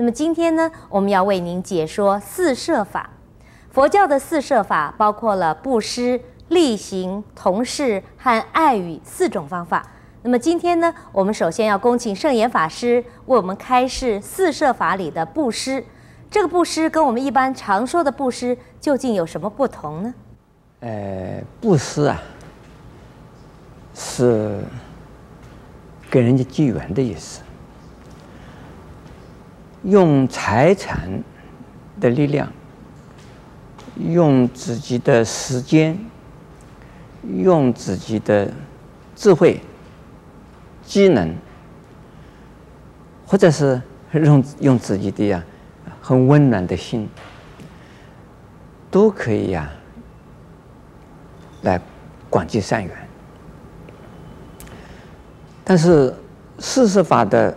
那么今天呢，我们要为您解说四摄法。佛教的四摄法包括了布施、力行、同事和爱语四种方法。那么今天呢，我们首先要恭请圣严法师为我们开示四摄法里的布施。这个布施跟我们一般常说的布施究竟有什么不同呢？呃，布施啊，是给人家结缘的意思，用财产的力量，用自己的时间，用自己的智慧。机能，或者是用用自己的呀，很温暖的心，都可以呀，来广结善缘。但是四摄法的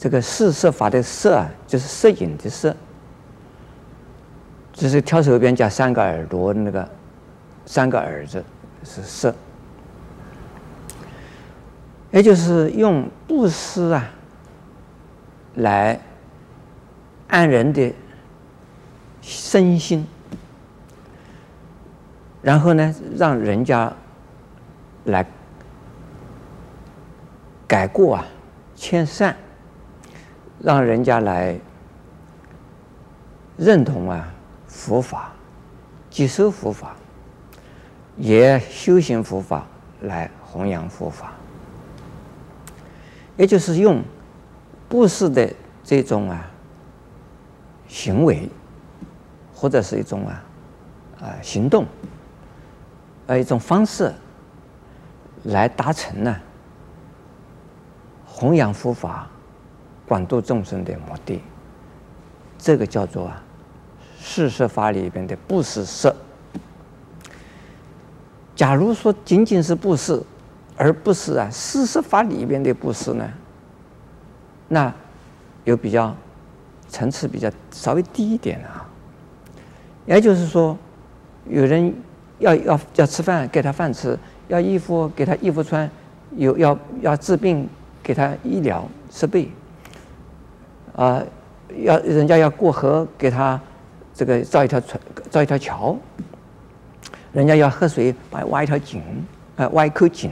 这个四摄法的摄啊，就是摄影的摄，就是挑手边加三个耳朵那个三个耳子是摄。也就是用布施啊，来按人的身心，然后呢，让人家来改过啊，迁善，让人家来认同啊佛法，接受佛法，也修行佛法来弘扬佛法。也就是用布施的这种啊行为，或者是一种啊啊行动，呃一种方式，来达成呢弘扬佛法、广度众生的目的。这个叫做啊四摄法里边的布施摄。假如说仅仅是布施。而不是啊，四摄法里边的布施呢，那有比较层次比较稍微低一点啊。也就是说，有人要要要吃饭，给他饭吃；要衣服，给他衣服穿；有要要治病，给他医疗设备。啊，要人家要过河，给他这个造一条船，造一条桥。人家要喝水，把挖一条井，啊，挖一口井。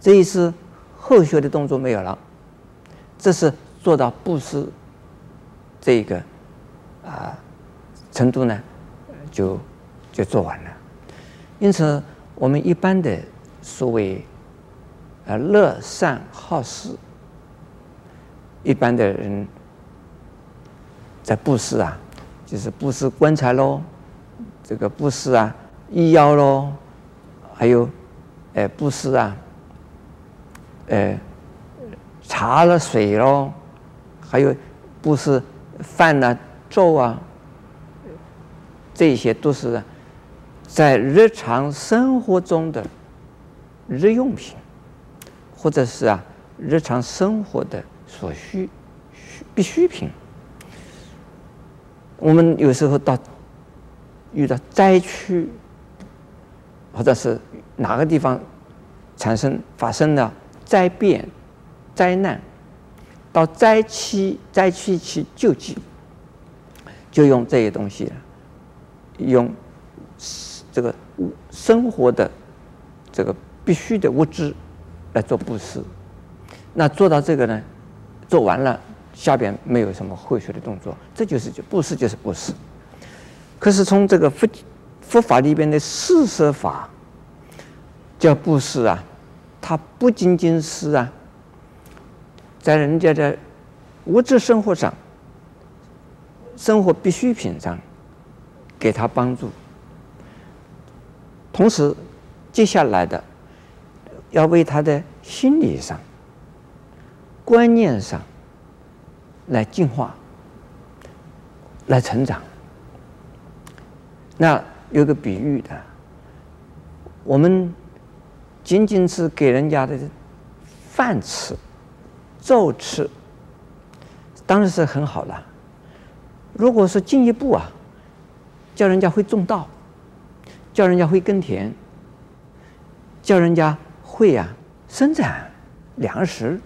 这一次后续的动作没有了，这是做到布施这个啊程度呢，就就做完了。因此，我们一般的所谓啊乐善好施，一般的人在布施啊，就是布施棺材喽，这个布施啊医药喽，还有呃布施啊。呃，茶了水喽，还有布施饭呐、粥啊，这些都是在日常生活中的日用品，或者是啊日常生活的所需需必需品。我们有时候到遇到灾区，或者是哪个地方产生发生了。灾变、灾难，到灾区、灾区去救济，就用这些东西，用这个生活的这个必须的物质来做布施。那做到这个呢，做完了，下边没有什么后续的动作，这就是就布施，就是布施。可是从这个佛佛法里边的四摄法叫布施啊。它不仅仅是啊，在人家的物质生活上、生活必需品上给他帮助，同时接下来的要为他的心理上、观念上来进化、来成长。那有个比喻的，我们。仅仅是给人家的饭吃、粥吃，当然是很好了。如果是进一步啊，叫人家会种稻，叫人家会耕田，叫人家会啊生产粮食，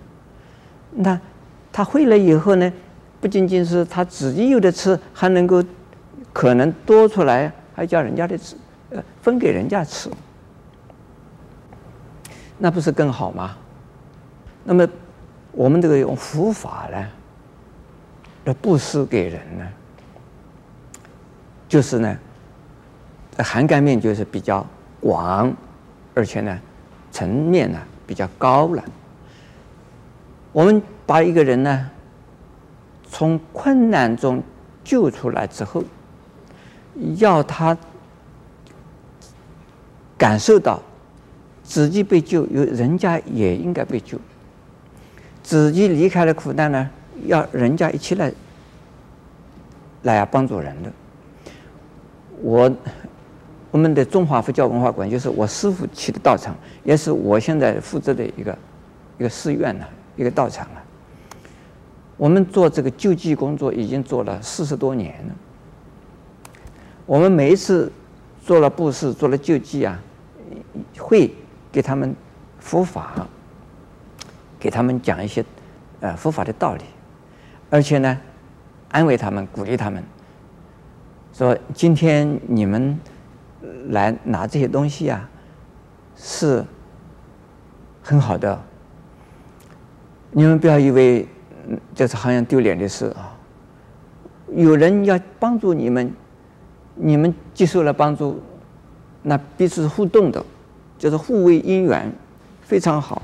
那他会了以后呢，不仅仅是他自己有的吃，还能够可能多出来，还叫人家的吃，呃，分给人家吃，那不是更好吗？那么我们这个用佛法呢，要布施给人呢，就是呢，涵盖面就是比较广，而且呢，层面呢比较高了。我们把一个人呢，从困难中救出来之后，要他感受到自己被救，有人家也应该被救。自己离开了苦难呢，要人家一起来来帮助人的。我我们的中华佛教文化馆就是我师父起的道场，也是我现在负责的一个一个寺院呢。一个道场了，我们做这个救济工作已经做了四十多年了。我们每一次做了布施、做了救济啊，会给他们佛法，给他们讲一些呃佛法的道理，而且呢，安慰他们、鼓励他们，说今天你们来拿这些东西啊，是很好的。你们不要以为，这是好像丢脸的事啊！有人要帮助你们，你们接受了帮助，那彼此互动的，就是互为因缘，非常好。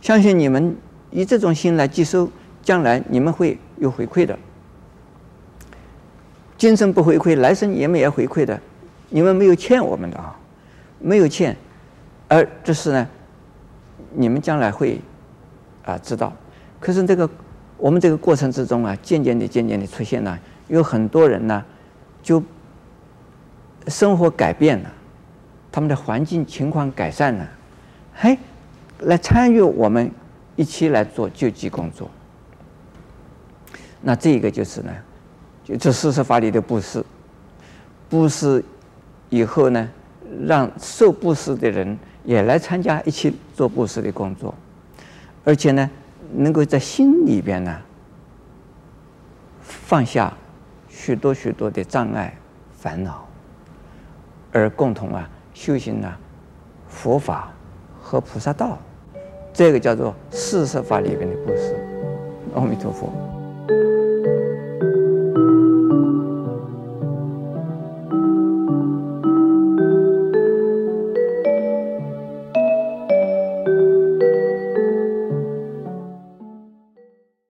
相信你们以这种心来接收，将来你们会有回馈的。今生不回馈，来生也没有回馈的。你们没有欠我们的啊，没有欠，而这是呢，你们将来会。啊，知道，可是这个我们这个过程之中啊，渐渐的、渐渐的出现了，有很多人呢，就生活改变了，他们的环境情况改善了，嘿，来参与我们一起来做救济工作。那这个就是呢，就这四摄法里的布施，布施以后呢，让受布施的人也来参加一起做布施的工作。而且呢，能够在心里边呢放下许多许多的障碍烦恼，而共同啊修行呢佛法和菩萨道，这个叫做四摄法里边的布施。阿弥陀佛。